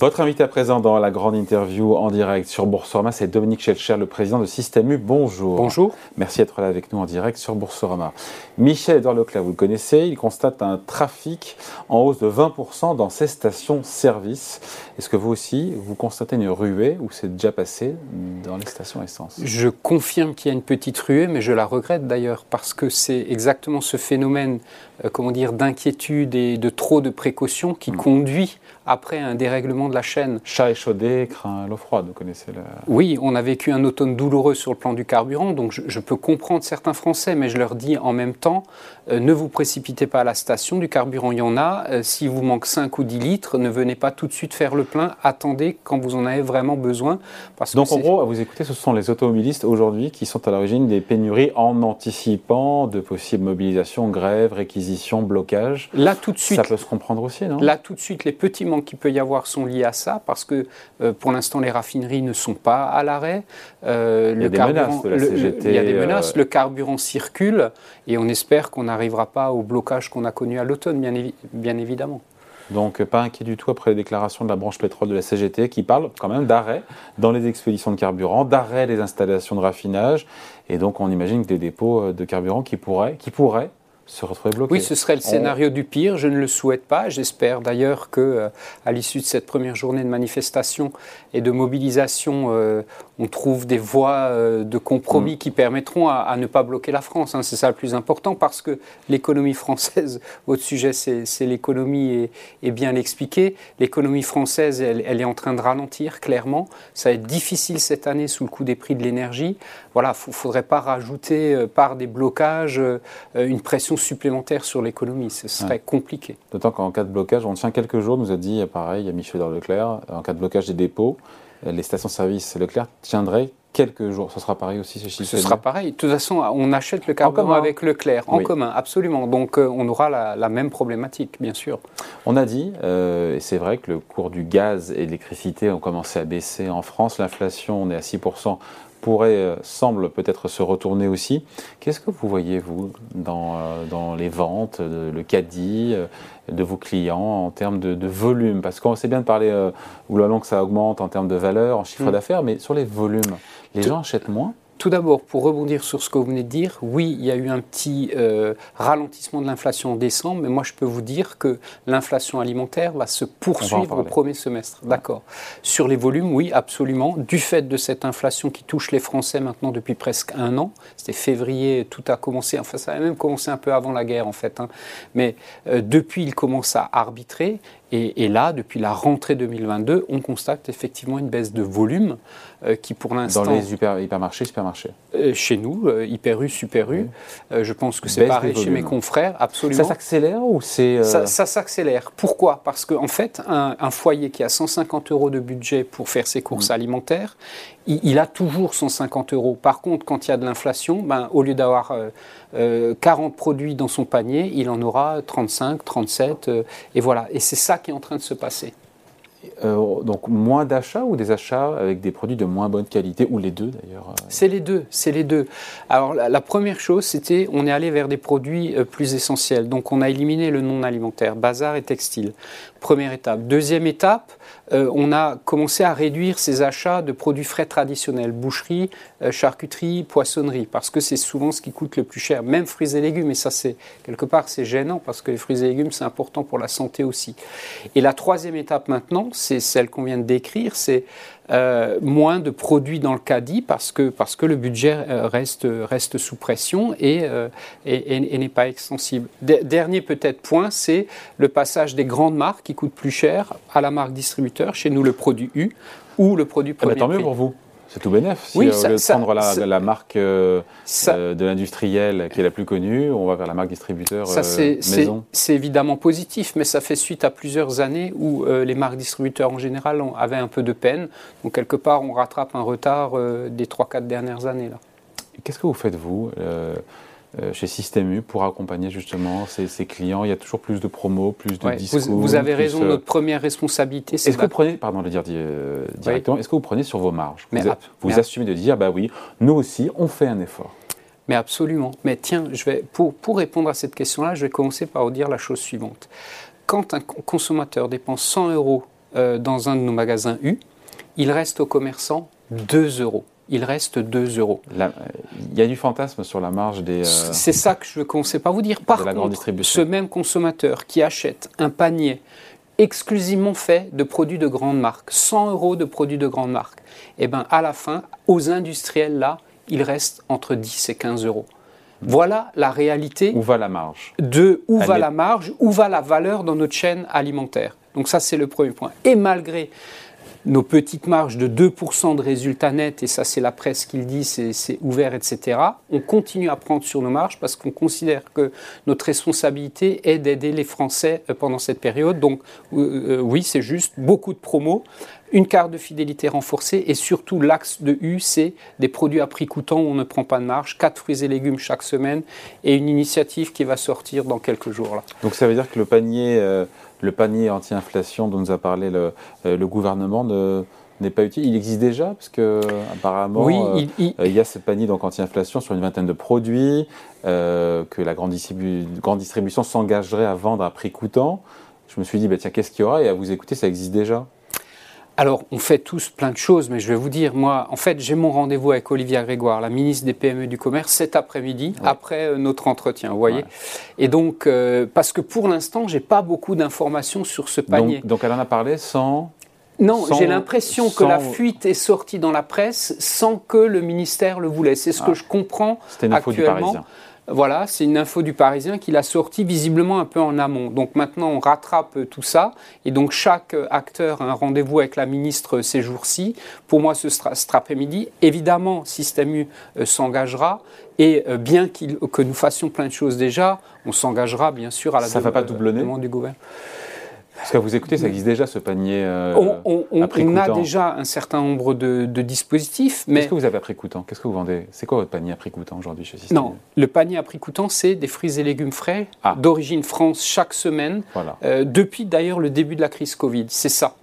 Votre invité à présent dans la grande interview en direct sur Boursorama, c'est Dominique Schelcher, le président de Système U. Bonjour. Bonjour. Merci d'être là avec nous en direct sur Boursorama. Michel Edouard Leclerc, vous le connaissez, il constate un trafic en hausse de 20% dans ses stations-service. Est-ce que vous aussi, vous constatez une ruée ou c'est déjà passé dans les stations essence? Je confirme qu'il y a une petite ruée, mais je la regrette d'ailleurs parce que c'est exactement ce phénomène, comment dire, d'inquiétude et de trop de précautions qui hmm. conduit après un dérèglement de la chaîne. Chat échaudé craint l'eau froide, vous connaissez la... Oui, on a vécu un automne douloureux sur le plan du carburant, donc je, peux comprendre certains Français, mais je leur dis en même temps, euh, ne vous précipitez pas à la station, du carburant il y en a, euh, s'il vous manque 5 ou 10 litres, ne venez pas tout de suite faire le plein, attendez quand vous en avez vraiment besoin. Parce donc en gros, à vous écouter, ce sont les automobilistes aujourd'hui qui sont à l'origine des pénuries en anticipant de possibles mobilisations, grèves, réquisitions, blocages. Là tout de suite. Ça peut se comprendre aussi, non? Là tout de suite, les petits qu'il peut y avoir sont liés à ça, parce que euh, pour l'instant, les raffineries ne sont pas à l'arrêt. Euh, il y a des menaces de la CGT. il y a des menaces, le carburant circule, et on espère qu'on n'arrivera pas au blocage qu'on a connu à l'automne, bien, bien évidemment. Donc pas inquiet du tout après les déclarations de la branche pétrole de la CGT qui parle quand même d'arrêt dans les expéditions de carburant, d'arrêt des installations de raffinage. Et donc on imagine que des dépôts euh, de carburant qui pourraient, qui pourraient se retrouver bloqué. Oui, ce serait le scénario du pire. Je ne le souhaite pas. J'espère d'ailleurs que, euh, à l'issue de cette première journée de manifestation et de mobilisation, euh, on trouve des voies euh, de compromis mm. qui permettront à, ne pas bloquer la France. Hein. C'est ça le plus important parce que l'économie française, votre sujet, c'est l'économie et, bien l'expliquer. L'économie française, elle, elle, est en train de ralentir clairement. Ça va être difficile cette année sous le coup des prix de l'énergie. Voilà, il faudrait pas rajouter par des blocages une pression supplémentaire sur l'économie. Ce serait compliqué. D'autant qu'en cas de blocage, on tient quelques jours, nous a dit pareil, il y a Michel Leclerc, en cas de blocage des dépôts, les stations-service Leclerc tiendraient quelques jours. Ce sera pareil aussi chez Ce sera pareil. De toute façon, on achète le carburant avec Leclerc, en commun, absolument. Donc euh, on aura la, même problématique, bien sûr. On a dit, euh, et c'est vrai que le cours du gaz et de l'électricité ont commencé à baisser en France. L'inflation, on est à 6% pourrait, euh, semble peut-être se retourner aussi. Qu'est-ce que vous voyez, vous, dans, euh, dans les ventes, le caddie euh, de vos clients en termes de, volume? Parce qu'on sait bien de parler, ou la que ça augmente en termes de valeur, en chiffre mm. d'affaires, mais sur les volumes, les gens achètent moins? Tout d'abord, pour rebondir sur ce que vous venez de dire, oui, il y a eu un petit euh, ralentissement de l'inflation en décembre, mais moi je peux vous dire que l'inflation alimentaire va se poursuivre au premier semestre. D'accord. Sur les volumes, oui, absolument. Du fait de cette inflation qui touche les Français maintenant depuis presque un an, c'était février, tout a commencé, enfin ça a même commencé un peu avant la guerre en fait, hein. mais euh, depuis il commence à arbitrer et, là, depuis la rentrée 2022, on constate effectivement une baisse de volume euh, qui, pour l'instant. Dans les hypermarchés, supermarchés euh, Chez nous, euh, Hyper U, Super U. je pense que c'est pareil chez mes confrères, absolument. Ça s'accélère ou c'est. Ça, s'accélère. Pourquoi? Parce qu'en en fait, un, foyer qui a 150 euros de budget pour faire ses courses mmh. alimentaires, il, a toujours 150 euros. Par contre, quand il y a de l'inflation, ben, au lieu d'avoir 40 euh, produits dans son panier, il en aura 35, 37, euh, et voilà. Et c'est ça qui est en train de se passer. Euh, donc moins d'achats ou des achats avec des produits de moins bonne qualité ou les deux d'ailleurs C'est les deux, c'est les deux. Alors la, première chose, c'était on est allé vers des produits plus essentiels. Donc on a éliminé le non alimentaire, bazar et textile. Première étape. Deuxième étape, euh, on a commencé à réduire ces achats de produits frais traditionnels, boucherie, euh, charcuterie, poissonnerie, parce que c'est souvent ce qui coûte le plus cher, même fruits et légumes, et ça c'est quelque part c'est gênant, parce que les fruits et légumes c'est important pour la santé aussi. Et la troisième étape maintenant, c'est celle qu'on vient de décrire, c'est euh, moins de produits dans le caddie parce que, parce que le budget reste, reste sous pression et, et, n'est pas extensible. dernier peut-être point, c'est le passage des grandes marques qui coûtent plus cher à la marque distributeur chez nous le produit U ou le produit ah, premier. tant mieux pour vous. C'est tout bénef. Si oui, ça, au de prendre la, marque euh, euh, de l'industriel qui est la plus connue, on va vers la marque distributeur ça, euh, maison. C'est évidemment positif, mais ça fait suite à plusieurs années où les marques distributeurs en général avaient un peu de peine. Donc quelque part, on rattrape un retard des 3-4 dernières années. Qu'est-ce que vous faites, vous euh, chez Système U pour accompagner justement ces, clients Il y a toujours plus de promos, plus de discours. Vous, avez raison, euh, notre première responsabilité, c'est. Est-ce que vous prenez, pardon de le dire euh, directement, est-ce que vous prenez sur vos marges Vous, vous assumez de dire, bah oui, nous aussi, on fait un effort. Mais absolument. Mais tiens, je vais, pour, pour répondre à cette question-là, je vais commencer par vous dire la chose suivante. Quand un consommateur dépense 100 euros euh, dans un de nos magasins U, il reste au commerçant 2 euros. Il reste 2 euros. Il y a du fantasme sur la marge des. Euh, c'est ça que je ne sais pas vous dire. Par contre, ce même consommateur qui achète un panier exclusivement fait de produits de grande marque, 100 euros de produits de grande marque, et eh ben à la fin, aux industriels là, il reste entre 10 et 15 euros. Voilà la réalité. Où va la marge? De où va la marge, où va la valeur dans notre chaîne alimentaire. Donc ça, c'est le premier point. Et malgré nos petites marges de 2% de résultats nets, et ça c'est la presse qui le dit, c'est ouvert, etc., on continue à prendre sur nos marges parce qu'on considère que notre responsabilité est d'aider les Français euh, pendant cette période. Donc euh, euh, oui, c'est juste beaucoup de promos, une carte de fidélité renforcée et surtout l'axe de U, c'est des produits à prix coûtant où on ne prend pas de marge, 4 fruits et légumes chaque semaine et une initiative qui va sortir dans quelques jours. Là. Donc ça veut dire que le panier le panier anti-inflation dont nous a parlé le, euh, gouvernement n'est pas utile. Il existe déjà, parce que apparemment, euh, il, y a ce panier anti-inflation sur une vingtaine de produits euh, que la grande, distribution s'engagerait à vendre à prix coûtant. Je me suis dit, bah, tiens, qu'est-ce qu'il y aura? Et à vous écouter, ça existe déjà. Alors, on fait tous plein de choses, mais je vais vous dire, moi, en fait, j'ai mon rendez-vous avec Olivia Grégoire, la ministre des PME du Commerce, cet après-midi, après euh, notre entretien, vous voyez. Et donc, euh, parce que pour l'instant, j'ai pas beaucoup d'informations sur ce panier. Donc, elle en a parlé sans. Non, j'ai l'impression que la fuite est sortie dans la presse sans que le ministère le voulait. C'est ce que ah. je comprends C'était une Parisien. Voilà, c'est une info du Parisien qu'il a sorti visiblement un peu en amont. Donc maintenant, on rattrape tout ça. Et donc chaque acteur a un rendez-vous avec la ministre ces jours-ci. Pour moi, ce sera cet après-midi. Évidemment, Système U euh, s'engagera. Et euh, bien que nous fassions plein de choses déjà, on s'engagera bien sûr à la demande du gouvernement. Parce que vous écoutez, ça existe déjà ce panier. Euh, on, a déjà un certain nombre de, dispositifs. Mais... Qu'est-ce que vous avez à prix coûtant? Qu'est-ce que vous vendez? C'est quoi votre panier à prix coûtant aujourd'hui chez Système Non, le panier à prix coûtant, c'est des fruits et légumes frais ah. d'origine France chaque semaine, euh, depuis d'ailleurs le début de la crise Covid. C'est ça.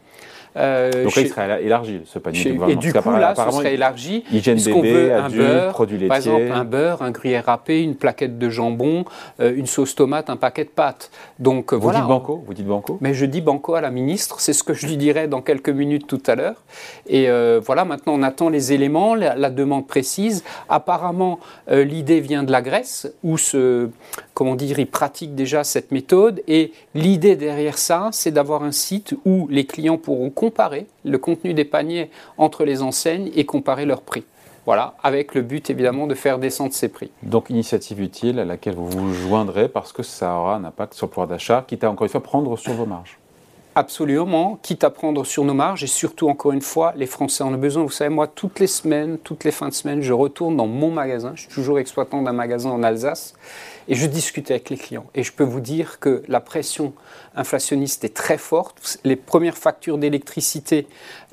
Euh, Donc là, il serait élargi, ce panier. et du coup, là, ce serait élargi. Bébé, veut un beurre, produits laitiers. Par exemple, un beurre, un gruyère râpé, une plaquette de jambon, euh, une sauce tomate, un paquet de pâtes. Donc, Vous dites banco Vous dites banco Mais je dis banco à la ministre. C'est ce que je lui dirai dans quelques minutes tout à l'heure. Et euh, voilà, maintenant, on attend les éléments, la, demande précise. Apparemment, l'idée vient de la Grèce, où ce, comment dire, ils pratiquent déjà cette méthode. Et l'idée derrière ça, c'est d'avoir un site où les clients pourront comparer le contenu des paniers entre les enseignes et comparer leurs prix. Voilà, avec le but évidemment de faire descendre ces prix. Donc initiative utile à laquelle vous vous joindrez parce que ça aura un impact sur le pouvoir d'achat, quitte à encore une fois prendre sur vos marges. Absolument, quitte à prendre sur nos marges et surtout, encore une fois, les Français en ont besoin. Vous savez, moi, toutes les semaines, toutes les fins de semaine, je retourne dans mon magasin. Je suis toujours exploitant d'un magasin en Alsace et je discute avec les clients. Et je peux vous dire que la pression inflationniste est très forte. Les premières factures d'électricité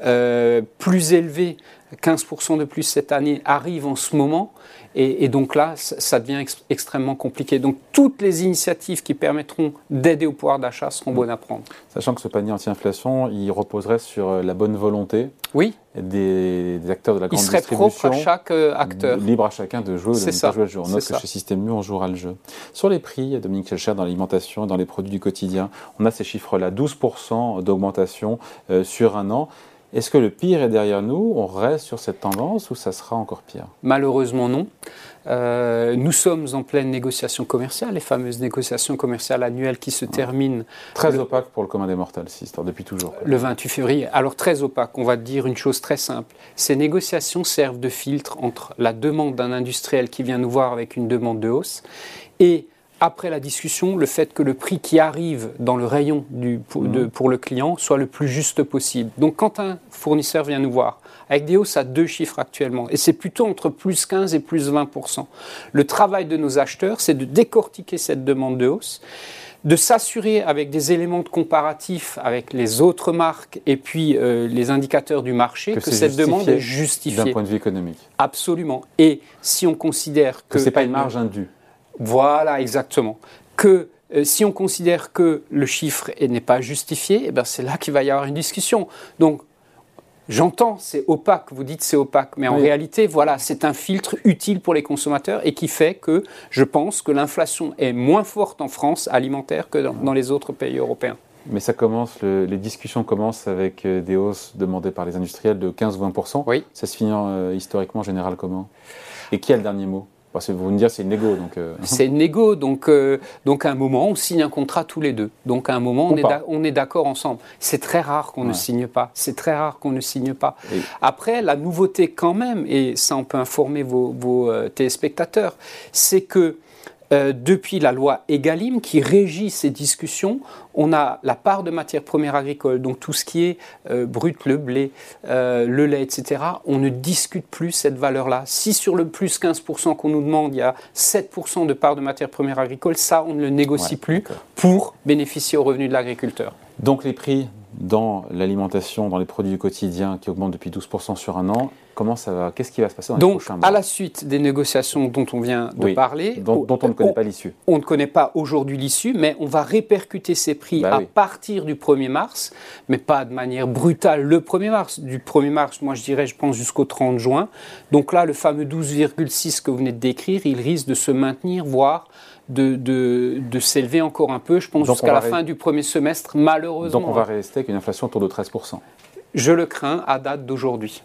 euh, plus élevées 15% de plus cette année arrivent en ce moment. Et, donc là, ça devient extrêmement compliqué. Donc toutes les initiatives qui permettront d'aider au pouvoir d'achat seront bonnes à prendre. Sachant que ce panier anti-inflation, il reposerait sur euh, la bonne volonté oui. des, acteurs de la grande distribution. Il serait propre à chaque euh, acteur. Libre à chacun de jouer ou de ne pas jouer le jeu. On note que chez Système U, on jouera le jeu. Sur les prix, Dominique Chelcher, dans l'alimentation et dans les produits du quotidien, on a ces chiffres-là, 12% d'augmentation euh, sur un an. Est-ce que le pire est derrière nous On reste sur cette tendance ou ça sera encore pire? Malheureusement non. Euh, nous sommes en pleine négociation commerciale, les fameuses négociations commerciales annuelles qui se terminent. Très opaque pour le commun des mortels, histoire depuis toujours. Le 28 février. Alors très opaque, on va dire une chose très simple. Ces négociations servent de filtre entre la demande d'un industriel qui vient nous voir avec une demande de hausse et après la discussion, le fait que le prix qui arrive dans le rayon du, pour, mmh. pour, le client soit le plus juste possible. Donc quand un fournisseur vient nous voir, avec des hausses à deux chiffres actuellement, et c'est plutôt entre plus 15 et plus 20%, le travail de nos acheteurs, c'est de décortiquer cette demande de hausse, de s'assurer avec des éléments de comparatif avec les autres marques et puis euh, les indicateurs du marché que, cette demande est justifiée. D'un point de vue économique. Absolument. Et si on considère que... Que ce n'est pas une marge indue. Voilà, exactement. Que euh, si on considère que le chiffre n'est pas justifié, eh ben c'est là qu'il va y avoir une discussion. Donc, J'entends, c'est opaque, vous dites c'est opaque, mais en réalité, voilà, c'est un filtre utile pour les consommateurs et qui fait que je pense que l'inflation est moins forte en France alimentaire que dans les autres pays européens. Mais ça commence, les discussions commencent avec euh, des hausses demandées par les industriels de 15-20%. Oui. Ça se finit euh, historiquement en général comment? Et qui a le dernier mot? Vous me dire c'est une négo. Donc, euh. C'est une négo, donc, donc à un moment, on signe un contrat tous les deux. Donc à un moment, on est, d'accord ensemble. C'est très rare qu'on ne signe pas. C'est très rare qu'on ne signe pas. Après, la nouveauté quand même, et ça on peut informer vos, vos téléspectateurs, c'est que euh, depuis la loi EGalim qui régit ces discussions, on a la part de matières premières agricoles, donc tout ce qui est euh, brut, le blé, euh, le lait, etc. On ne discute plus cette valeur-là. Si sur le plus 15% qu'on nous demande, il y a 7% de part de matières premières agricoles, ça, on ne le négocie plus pour bénéficier aux revenus de l'agriculteur. Donc les prix dans l'alimentation, dans les produits du quotidien qui augmentent depuis 12% sur un an, comment ça va Qu'est-ce qui va se passer dans Donc, les mois à la suite des négociations dont on vient de parler, dont, on ne connaît pas l'issue. On ne connaît pas aujourd'hui l'issue, mais on va répercuter ces prix bah à partir du 1er mars, mais pas de manière brutale le 1er mars. Du 1er mars, moi je dirais, je pense jusqu'au 30 juin. Donc là, le fameux 12,6 que vous venez de décrire, il risque de se maintenir, voire de, de, s'élever encore un peu, je pense, jusqu'à la fin du premier semestre, malheureusement. Donc on va rester avec une inflation autour de 13%. Je le crains à date d'aujourd'hui.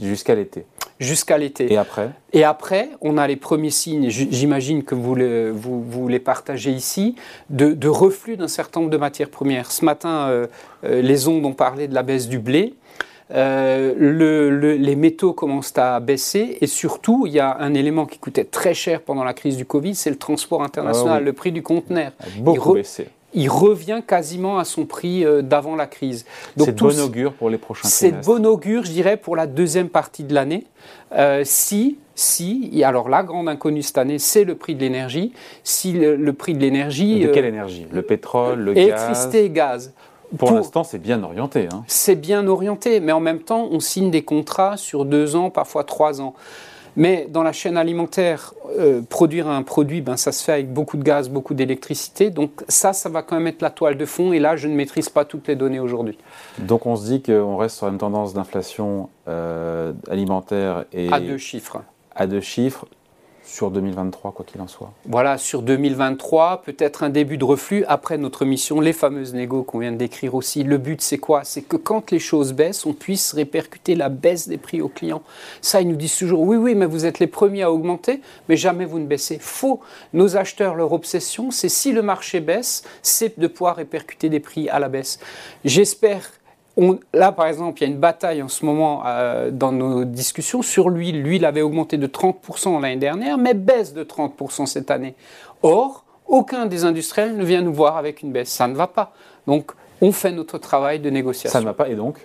Jusqu'à l'été. Jusqu'à l'été. Et après? Et après, on a les premiers signes, j'imagine que vous, vous, les partagez ici, de, reflux d'un certain nombre de matières premières. Ce matin, euh, euh, les ondes ont parlé de la baisse du blé. Euh, le, les métaux commencent à baisser et surtout, il y a un élément qui coûtait très cher pendant la crise du Covid, c'est le transport international, ah le prix du conteneur. Beaucoup baissé il revient quasiment à son prix euh, d'avant la crise. C'est de bon augure pour les prochains C'est de bon augure, je dirais, pour la deuxième partie de l'année. Euh, si, si, alors la grande inconnue cette année, c'est le prix de l'énergie. Si le, prix de l'énergie... De quelle énergie? Le pétrole, le gaz? Électricité et gaz. Pour, l'instant, c'est bien orienté. Hein. C'est bien orienté, mais en même temps, on signe des contrats sur deux ans, parfois trois ans. Mais dans la chaîne alimentaire, euh, produire un produit, ben, ça se fait avec beaucoup de gaz, beaucoup d'électricité. Donc ça, ça va quand même être la toile de fond. Et là, je ne maîtrise pas toutes les données aujourd'hui. Donc on se dit qu'on reste sur une tendance d'inflation euh, alimentaire et... À deux chiffres. À deux chiffres sur 2023, quoi qu'il en soit. Voilà, sur 2023, peut-être un début de reflux. Après notre mission, les fameuses négos qu'on vient de décrire aussi, le but c'est quoi? C'est que quand les choses baissent, on puisse répercuter la baisse des prix aux clients. Ça, ils nous disent toujours, oui, oui, mais vous êtes les premiers à augmenter, mais jamais vous ne baissez. Faux. Nos acheteurs, leur obsession, c'est si le marché baisse, c'est de pouvoir répercuter des prix à la baisse. J'espère là, par exemple, il y a une bataille en ce moment euh, dans nos discussions sur l'huile. L'huile avait augmenté de 30% l'année dernière, mais baisse de 30% cette année. Or, aucun des industriels ne vient nous voir avec une baisse. Ça ne va pas. Donc, on fait notre travail de négociation. Ça ne va pas, et donc?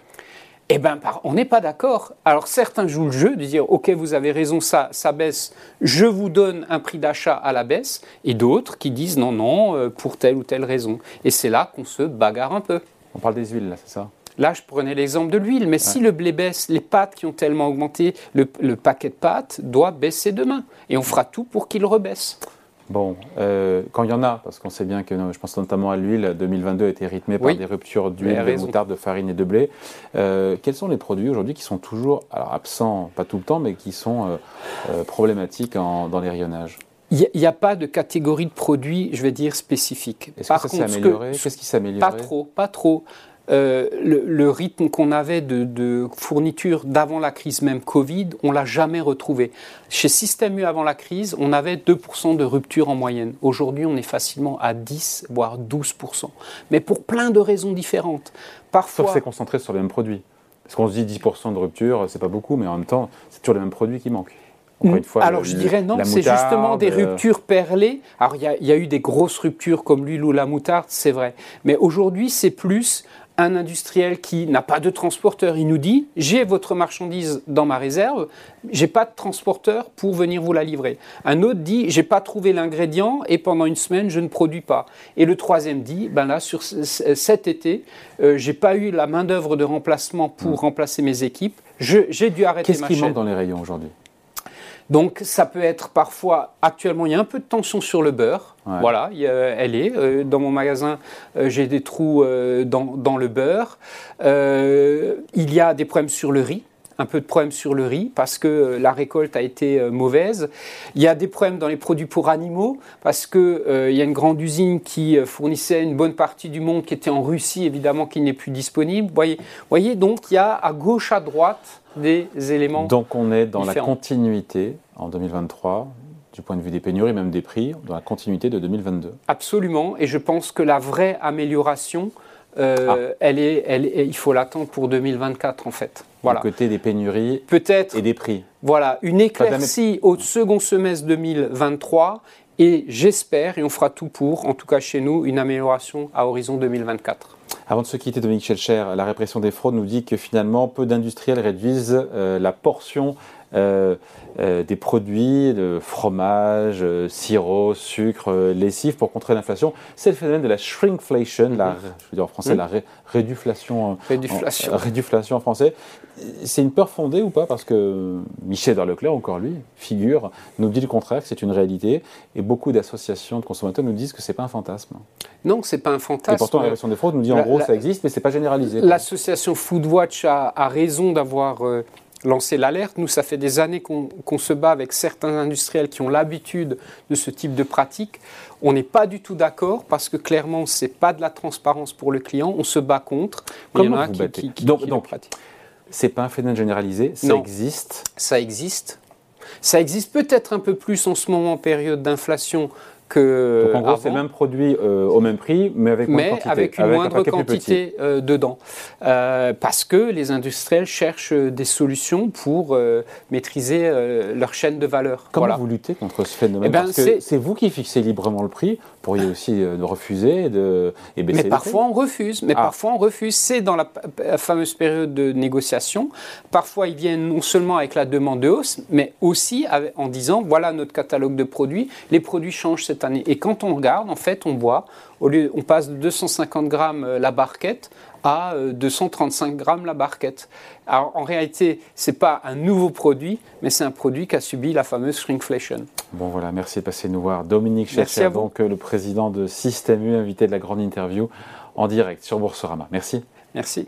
Eh bien, on n'est pas d'accord. Alors, certains jouent le jeu de dire, OK, vous avez raison, ça, ça baisse, je vous donne un prix d'achat à la baisse, et d'autres qui disent, non, non, euh, pour telle ou telle raison. Et c'est là qu'on se bagarre un peu. On parle des huiles, là, c'est ça? Là, je prenais l'exemple de l'huile, mais si le blé baisse, les pâtes qui ont tellement augmenté, le, paquet de pâtes doit baisser demain. Et on fera tout pour qu'il rebaisse. Bon, euh, quand il y en a, parce qu'on sait bien que, je pense notamment à l'huile, 2022 a été rythmé par des ruptures d'huile, de moutarde, de farine et de blé. Euh, quels sont les produits aujourd'hui qui sont toujours, alors absents, pas tout le temps, mais qui sont euh, problématiques dans les rayonnages? Il n'y a, pas de catégorie de produits, je vais dire, spécifique. Est-ce que ça s'est amélioré? Qu'est-ce qui s'est amélioré? Pas trop, pas trop. Euh, le, rythme qu'on avait de, fourniture d'avant la crise, même Covid, on l'a jamais retrouvé. Chez Système U avant la crise, on avait 2% de rupture en moyenne. Aujourd'hui, on est facilement à 10, voire 12%. Mais pour plein de raisons différentes. Parfois, Sauf c'est concentré sur les mêmes produits. Parce qu'on se dit 10% de rupture, c'est pas beaucoup, mais en même temps, c'est toujours les mêmes produits qui manquent. Une fois, Alors je dirais non, c'est justement des euh, ruptures perlées. Alors il y, y, a eu des grosses ruptures comme l'huile ou la moutarde, c'est vrai. Mais aujourd'hui, c'est plus un industriel qui n'a pas de transporteur, il nous dit j'ai votre marchandise dans ma réserve, j'ai pas de transporteur pour venir vous la livrer. Un autre dit j'ai pas trouvé l'ingrédient et pendant une semaine je ne produis pas. Et le troisième dit ben là sur cet été euh, j'ai pas eu la main d'œuvre de remplacement pour hmm. remplacer mes équipes, j'ai dû arrêter Qu'est-ce qui manque dans les rayons aujourd'hui? Donc ça peut être parfois, actuellement il y a un peu de tension sur le beurre, voilà, elle est. Euh, dans mon magasin, euh, j'ai des trous euh, dans, le beurre. il y a des problèmes sur le riz. un peu de problèmes sur le riz parce que la récolte a été mauvaise. Il y a des problèmes dans les produits pour animaux parce qu'il il y a une grande usine qui fournissait une bonne partie du monde qui était en Russie, évidemment, qui n'est plus disponible. Vous voyez, voyez, donc il y a à gauche, à droite des éléments. Donc on est dans la continuité en 2023 du point de vue des pénuries, même des prix, dans la continuité de 2022. Absolument, et je pense que la vraie amélioration, euh, ah. elle est, elle il faut l'attendre pour 2024 en fait. Voilà. Du côté des pénuries Peut-être, et des prix. Voilà, une éclaircie au second semestre 2023 et j'espère, et on fera tout pour, en tout cas chez nous, une amélioration à horizon 2024. Avant de se quitter, Dominique Schelcher, la répression des fraudes nous dit que finalement, peu d'industriels réduisent euh, la portion des produits de fromage, euh, sirop, sucre, lessive pour contrer l'inflation. C'est le phénomène de la shrinkflation, la, je veux dire en français, la réduflation, réduflation. En, français. C'est une peur fondée ou pas? Parce que Michel Leclerc, encore lui, figure, nous dit le contraire, que c'est une réalité. Et beaucoup d'associations de consommateurs nous disent que c'est pas un fantasme. Non, c'est pas un fantasme. Et pourtant, la répression des fraudes nous dit en gros ça existe, mais c'est pas généralisé. L'association Foodwatch a, a raison d'avoir lancer l'alerte. Nous, ça fait des années qu'on se bat avec certains industriels qui ont l'habitude de ce type de pratique. On n'est pas du tout d'accord parce que clairement, ce n'est pas de la transparence pour le client. On se bat contre. Comment il y en a qui, qui, donc, c'est pas un phénomène généralisé, ça existe. Ça existe. Ça existe peut-être un peu plus en ce moment en période d'inflation donc en gros, c'est le même produit euh, au même prix, mais avec mais quantité, avec une moindre quantité euh, dedans. Euh, parce que les industriels cherchent des solutions pour maîtriser leur chaîne de valeur. Comment vous luttez contre ce phénomène? Eh ben, Parce que c'est vous qui fixez librement le prix. Vous pourriez aussi de refuser de, et baisser Mais parfois on refuse. Mais ah. parfois on refuse. C'est dans la, fameuse période de négociation. Parfois ils viennent non seulement avec la demande de hausse, mais aussi en disant voilà notre catalogue de produits. Les produits changent cette et quand on regarde, en fait, on voit, au lieu, on passe de 250 grammes euh, la barquette à 235 euh, grammes la barquette. Alors en réalité, ce n'est pas un nouveau produit, mais c'est un produit qui a subi la fameuse shrinkflation. Bon voilà, merci de passer nous voir. Dominique Chercher, donc euh, le président de Système U, invité de la grande interview en direct sur Boursorama. Merci. Merci.